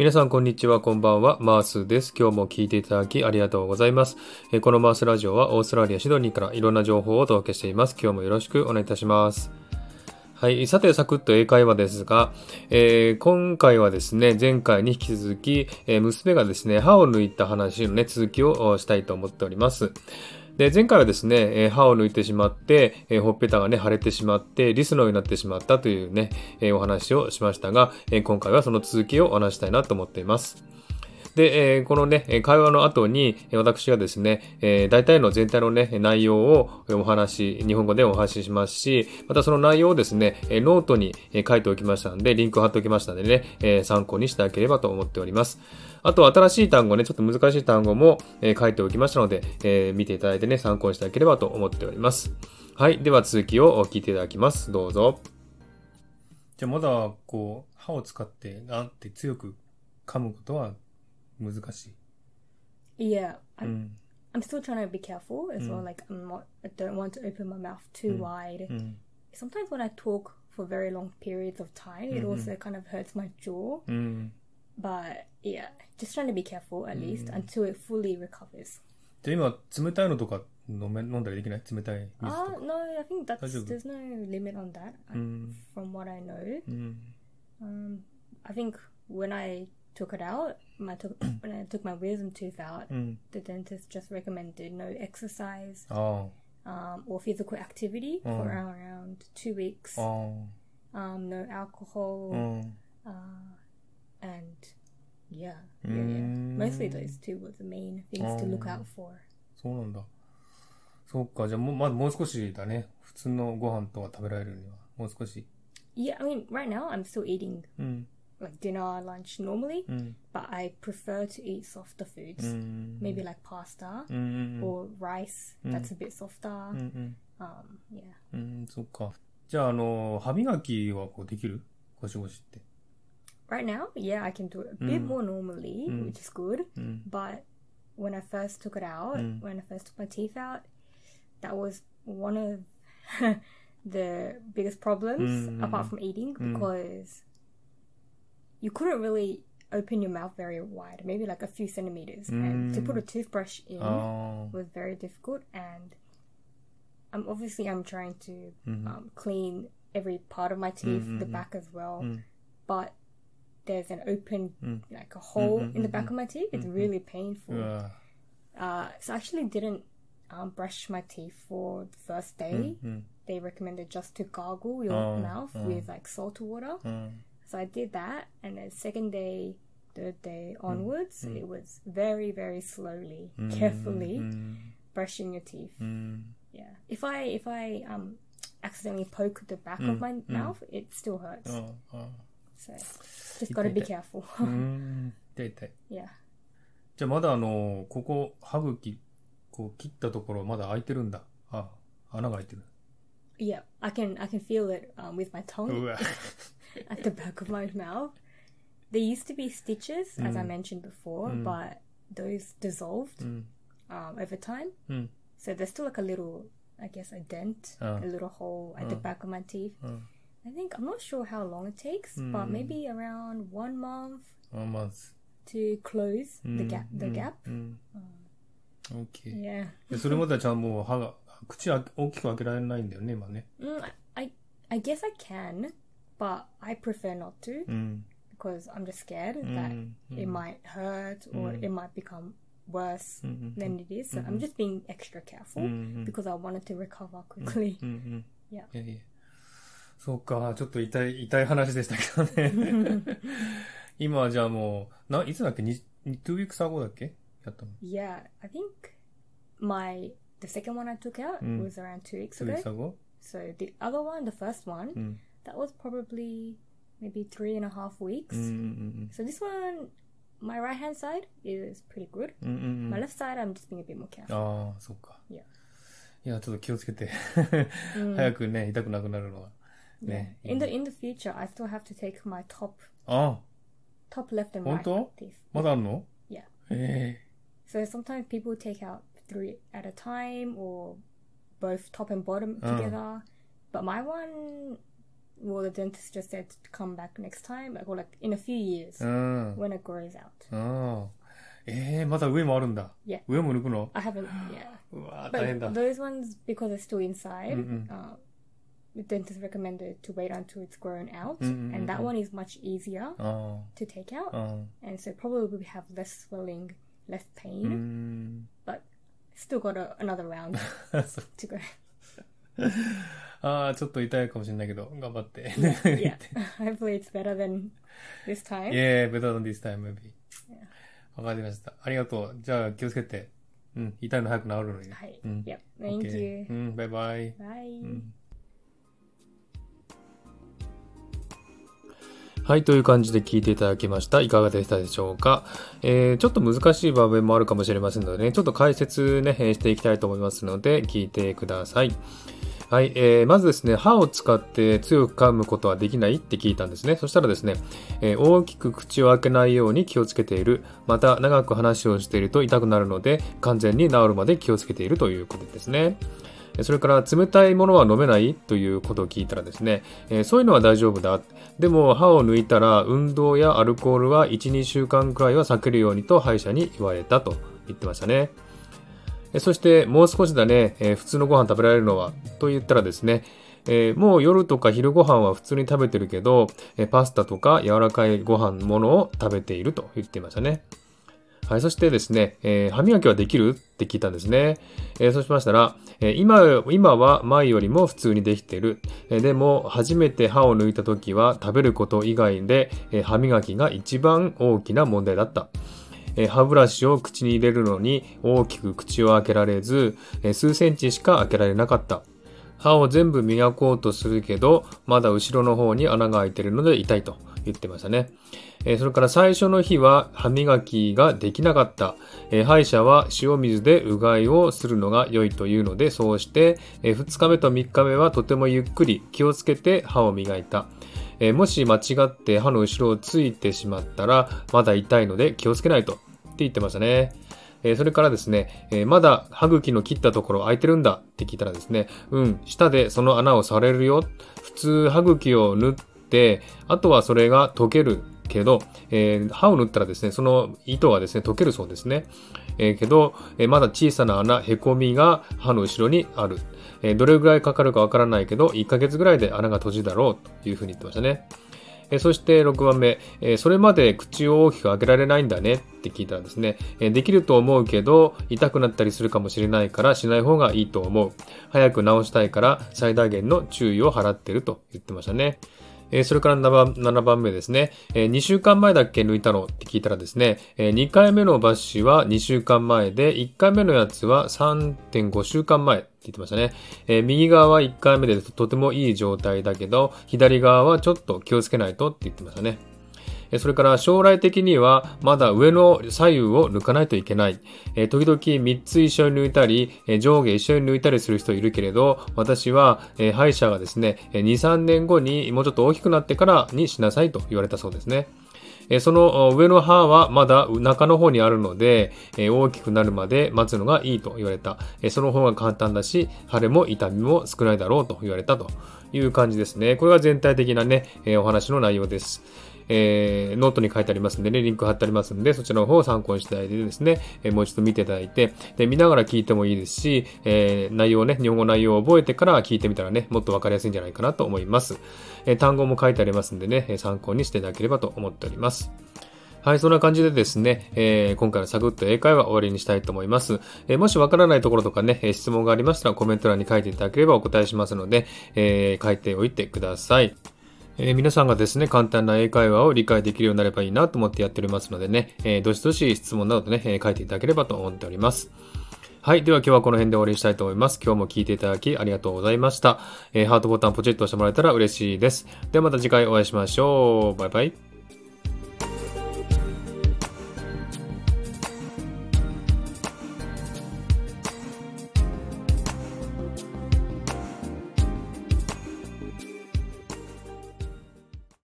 皆さん、こんにちは、こんばんは。マースです。今日も聞いていただきありがとうございます。えこのマースラジオはオーストラリア・シドニーからいろんな情報をお届けしています。今日もよろしくお願いいたします。はい。さて、サクッと英会話ですが、えー今回はですね、前回に引き続き、えー娘がですね、歯を抜いた話のね、続きをしたいと思っております。で、前回はですね、え歯を抜いてしまって、えほっぺたがね、腫れてしまって、リスのようになってしまったというね、えお話をしましたが、え今回はその続きをお話したいなと思っています。で、えこのね、会話の後に、私がですね、え大体の全体のね、内容をお話し、日本語でお話ししますし、またその内容をですね、ノートに書いておきましたので、リンクを貼っておきましたのでね、え参考にしていただければと思っております。あと、新しい単語ね、ちょっと難しい単語も、え書いておきましたので、え見ていただいてね、参考にしていただければと思っております。はい。では続きを聞いていただきます。どうぞ。じゃあまだ、こう、歯を使って、なんて強く噛むことは難しい。 Yeah, う I'm, ん。 I'm still trying to be careful as well. Mm. Like I'm not, I don't want to open my mouth too Mm. wide. うん。 Sometimes when I talk for very long periods of time, it Mhm. also kind of hurts my jaw. うん。 But yeah, just trying to be careful at least Mm. until it fully recovers. じゃあ今、冷たいのとか飲め、飲んだりできない冷たい水と Ah, か。 no, I think that's Daijoubu? there's no limit on that. I- うん。 From what I know, うん。 um, I think when I took it out, my took when I took my wisdom tooth out, うん。 the dentist just recommended no exercise あ um, or physical activity for Mm. around, around two weeks. あ。あ Um, no あ。 alcohol, うん。 uh, and yeah, yeah, Mm. yeah. Mostly those two were the main things to look Oh. out for. そうなんだ。そうか。じゃあもう、まだもう少しだね。普通のご飯とか食べられるには。もう少し。 Yeah, I mean, right now I'm still eating うん。 like dinner, lunch normally, うん。 but I prefer to eat softer foods. うん。 Maybe like pasta うん。うん。 or rice. Mm. That's a bit softer. うん。うん。 Um, yeah. うん。そっか。じゃあ、あの、歯磨きはこうできるゴシゴシって。 Right now, yeah, I can do it a bit Mm. more normally, Mm. which is good. うん。 But when I first took it out, Mm. when I first took my teeth out, that was one of the biggest problems Mm, apart mm, from eating mm. because you couldn't really open your mouth very wide, maybe like a few centimeters. Mm. And to put a mm. toothbrush in oh. was very difficult. And I'm obviously I'm trying to mm-hmm. um, clean every part of my teeth, mm-hmm. the back as well, mm. but there's an open mm. like a hole mm-hmm. in the back mm-hmm. of my teeth. It's mm-hmm. really painful. Uh, so I actually didn't um, brush my teeth for the first day. Mm-hmm. They recommended just to gargle your oh, mouth oh. with like salt water. Mm. うん。 So I did that, and then second day, third day onwards, mm. it was very, very slowly, うん carefully うん。 brushing your teeth. うん。 Yeah. If I if I um accidentally poke the back Mm, of my mm. mouth, it still hurts. ああ。ああ So just gotta be Okay. careful. うーん。痛い痛い。 yeah. じゃあまだあの、ここ、歯茎、こう切ったところまだ開いてるんだ。あ、穴が開いてる。 Yeah. I can I can feel it um, with my tongue. うわ。 at the back of my mouth. There used to be stitches, as I Mm. mentioned before, Mm. but those dissolved うん。 um, over time. うん。 So there's still like a little, I guess, a dent, Ah. a little hole at the Ah. back of my teeth. うん。 I think I'm not sure how long it takes, but Mm. maybe around one month あ、まず。 to close うん the gap. The うん gap. うん。オッケー。 Yeah. でそれまではちゃんともう歯が、口あ大きく開けられないんだよね、今ね。 Mm, I I guess I can, but I prefer not to うん。 because I'm just scared う that ん。 it might hurt or Mm. it might become worse うん。 than it is. So I'm just being extra careful うん。 because I wanted to recover quickly. うん。うん。 Yeah. いやいや。そうか、ちょっと痛い、痛い話でしたけどね。今はじゃあもう、な、いつだっけに ?2 weeks ago だっけやったの Yeah, I think my the second one I took out Mm. was around two weeks 2 ago. weeks ago? So the other one, the first one, うん。 that was probably maybe three and a half weeks. うんうん So this one, my right hand side is pretty good. うん。うんうんうん。 My left side, I'm just being a bit more careful. ああ、そっか。 Yeah. いや、ちょっと気をつけて。 Mm. 早くね、痛くなくなるのは。 Yeah. ね。 In the in the future, I still have to take my top ああ、 top left and right 本当 teeth. まだあるの Yeah. え So sometimes people take out three at a time or both top and bottom Ah. together. But my one, well, the dentist just said to come back next time, or like in a few years when it grows out. Oh, Yeah. I haven't. Yeah. But those ones because they're still inside. Uh, the dentist recommended to wait until it's grown out, and that one is much easier to take out, and so probably we have less swelling, less pain, but still got a, another round to go. ああ、ちょっと痛いかもしれないけど、頑張って。yeah, hopefully it's better than this time. Yeah, better than this time, maybe. Yeah. わかりました。ありがとう。じゃあ気をつけて。うん、痛いの早く治るのにね。はいうん。Yep. Thank you. うん、バイバイ。Bye. うんはい、という感じで聞いていただきました。いかがでしたでしょうか、えー、ちょっと難しい場面もあるかもしれませんのでね、ちょっと解説ね、えーしていきたいと思いますので、聞いてください。はい、えー、まずですね、歯を使って強く噛むことはできないって聞いたんですね。そしたらですね、えー大きく口を開けないように気をつけている。また、長く話をしていると痛くなるので、完全に治るまで気をつけているということですね。それから冷たいものは飲めないということを聞いたらですね、えーそういうのは大丈夫だ。でも歯を抜いたら運動やアルコールは1、2週間くらいは避けるようにと歯医者に言われたと言ってましたね。そしてもう少しだね、えー普通のご飯食べられるのはと言ったらですね、えーもう夜とか昼ご飯は普通に食べてるけど、えーパスタとか柔らかいご飯ものを食べていると言っていましたね。はい、そしてですね、え歯磨きはできるって聞いたんですね。えそうしましたら、え今、今は前よりも普通にできてる。えでも、初めて歯を抜いた時は食べること以外で、え歯磨きが一番大きな問題だった。え歯ブラシを口に入れるのに大きく口を開けられず、え数センチしか開けられなかった。歯を全部磨こうとするけど、まだ後ろの方に穴が開いてるので痛いと言ってましたね。えそれから最初の日は歯磨きができなかった。え歯医者は塩水でうがいをするのが良いというので、そうして、え2日目と3日目はとてもゆっくり気をつけて歯を磨いた。えーもし間違って歯の後ろをついてしまったら、まだ痛いので気をつけないとって言ってましたね。えーそれからですね、えーまだ歯茎の切ったところ空いてるんだって聞いたらですね、うん、舌でその穴をされるよ。普通歯茎を縫って、あとはそれが溶けるけど、えー歯を縫ったらですね、その糸がですね、溶けるそうですね。えーけど、えーまだ小さな穴、へこみが歯の後ろにある。えどれぐらいかかるかわからないけど、1ヶ月ぐらいで穴が閉じだろうというふうに言ってましたね。えそして6番目、えそれまで口を大きく開けられないんだねって聞いたらですね、えできると思うけど、痛くなったりするかもしれないからしない方がいいと思う。早く治したいから最大限の注意を払ってると言ってましたね。えーそれから7番 ,7 番目ですね、え2週間前だっけ？抜いたのって聞いたらですね、え2回目のバッシュは2週間前で、1回目のやつは3.5週間前って言ってましたね。えー右側は1回目でとてもいい状態だけど、左側はちょっと気をつけないとって言ってましたね。それから将来的にはまだ上の左右を抜かないといけない。時々3つ一緒に抜いたり、上下一緒に抜いたりする人いるけれど、私は、歯医者がですね、2、3年後にもうちょっと大きくなってからにしなさいと言われたそうですね。その上の歯はまだ中の方にあるので、大きくなるまで待つのがいいと言われた。その方が簡単だし、腫れも痛みも少ないだろうと言われたという感じですね。これが全体的なね、お話の内容です。えーノートに書いてありますんでね、リンク貼ってありますんで、そちらの方を参考にしていただいてですね、えーもう一度見ていただいて、で、見ながら聞いてもいいですし、えー内容をね、日本語内容を覚えてから聞いてみたらね、もっとわかりやすいんじゃないかなと思います。えー単語も書いてありますんでね、参考にしていただければと思っております。はい、そんな感じでですね、えー今回のサクッと英会話終わりにしたいと思います。えーもしわからないところとかね、質問がありましたらコメント欄に書いていただければお答えしますので、えー書いておいてください。えー皆さんがですね、簡単な英会話を理解できるようになればいいなと思ってやっておりますのでね、えーどしどし質問などね、えー書いていただければと思っております。はい。では今日はこの辺で終わりにしたいと思います。今日も聞いていただきありがとうございました。えーハートボタンポチッと押してもらえたら嬉しいです。ではまた次回お会いしましょう。バイバイ。